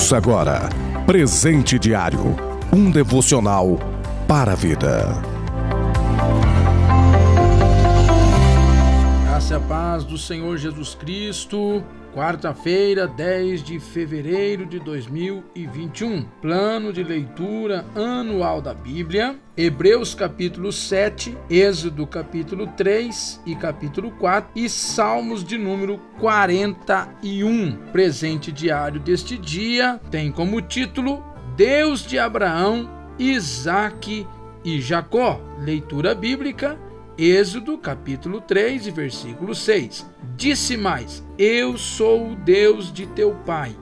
Ouça agora Presente Diário um devocional para a vida. Graça e a paz do Senhor Jesus Cristo. Quarta-feira, 10 de fevereiro de 2021. Plano de leitura anual da Bíblia. Hebreus capítulo 7, Êxodo capítulo 3 e capítulo 4 e Salmos de número 41. Presente diário deste dia tem como título Deus de Abraão, Isaque e Jacó. Leitura bíblica Êxodo capítulo 3, versículo 6. Disse mais: Eu sou o Deus de teu pai,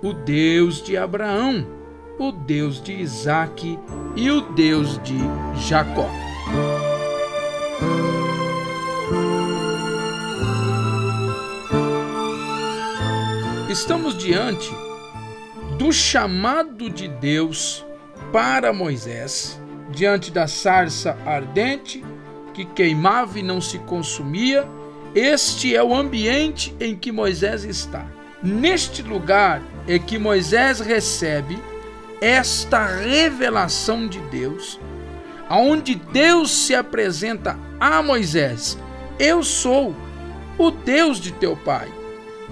o Deus de Abraão, o Deus de Isaque e o Deus de Jacó. Estamos diante do chamado de Deus para Moisés, diante da sarça ardente que queimava e não se consumia, este é o ambiente em que Moisés está. Neste lugar é que Moisés recebe esta revelação de Deus, aonde Deus se apresenta a Moisés: Eu sou o Deus de teu pai,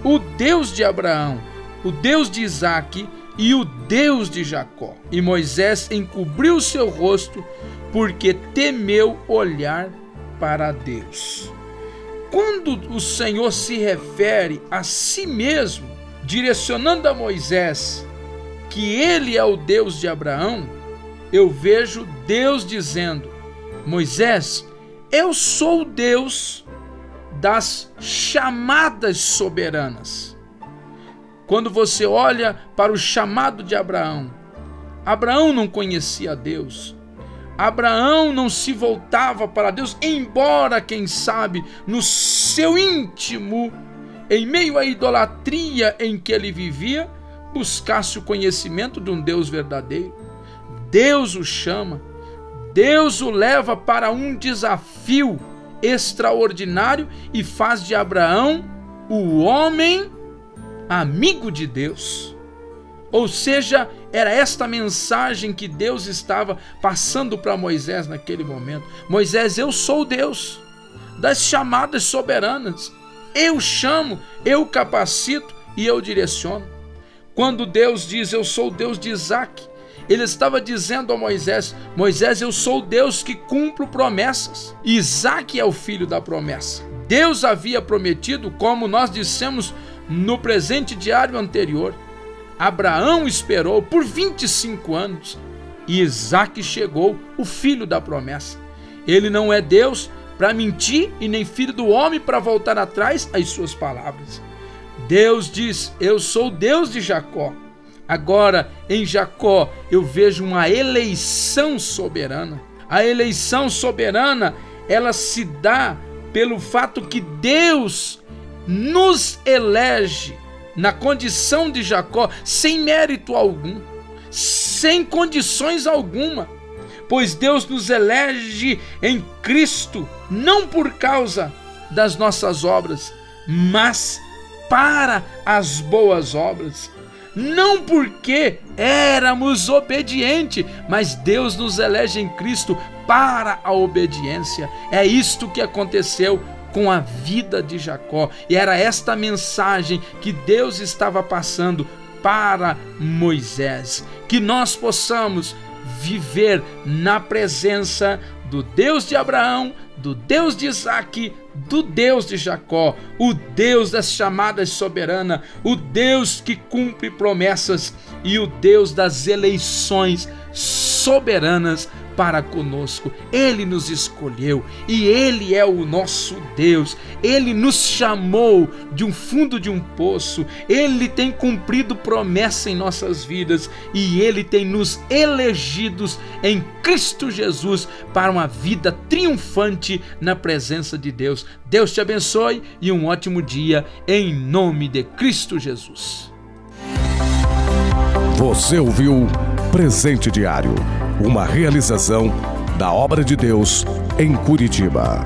o Deus de Abraão, o Deus de Isaque e o Deus de Jacó. E Moisés encobriu seu rosto porque temeu olhar para Deus. Quando o Senhor se refere a si mesmo, direcionando a Moisés que ele é o Deus de Abraão, eu vejo Deus dizendo: Moisés, eu sou o Deus das chamadas soberanas. Quando você olha para o chamado de Abraão, Abraão não conhecia Deus, Abraão não se voltava para Deus, embora, quem sabe, no seu íntimo, em meio à idolatria em que ele vivia, buscasse o conhecimento de um Deus verdadeiro. Deus o chama, Deus o leva para um desafio extraordinário e faz de Abraão o homem amigo de Deus. Ou seja, era esta mensagem que Deus estava passando para Moisés naquele momento. Moisés, eu sou Deus das chamadas soberanas. Eu chamo, eu capacito e eu direciono. Quando Deus diz eu sou Deus de Isaac, ele estava dizendo a Moisés: Moisés, eu sou Deus que cumpro promessas. Isaac é o filho da promessa. Deus havia prometido, como nós dissemos no presente diário anterior, Abraão esperou por 25 anos e Isaac chegou, o filho da promessa. Ele não é Deus para mentir e nem filho do homem para voltar atrás às suas palavras. Deus diz: Eu sou Deus de Jacó. Agora, em Jacó, eu vejo uma eleição soberana. A eleição soberana, ela se dá pelo fato que Deus nos elege na condição de Jacó, sem mérito algum, sem condições alguma, pois Deus nos elege em Cristo, não por causa das nossas obras, mas para as boas obras. Não porque éramos obedientes, mas Deus nos elege em Cristo para a obediência. É isto que aconteceu com a vida de Jacó. E era esta mensagem que Deus estava passando para Moisés. Que nós possamos viver na presença do Deus de Abraão, do Deus de Isaac, do Deus de Jacó, o Deus das chamadas soberana, o Deus que cumpre promessas e o Deus das eleições soberanas para conosco. Ele nos escolheu e Ele é o nosso Deus. Ele nos chamou de um fundo de um poço. Ele tem cumprido promessa em nossas vidas e Ele tem nos elegidos em Cristo Jesus para uma vida triunfante na presença de Deus. Deus te abençoe e um ótimo dia em nome de Cristo Jesus. Você ouviu Presente Diário uma realização da obra de Deus em Curitiba.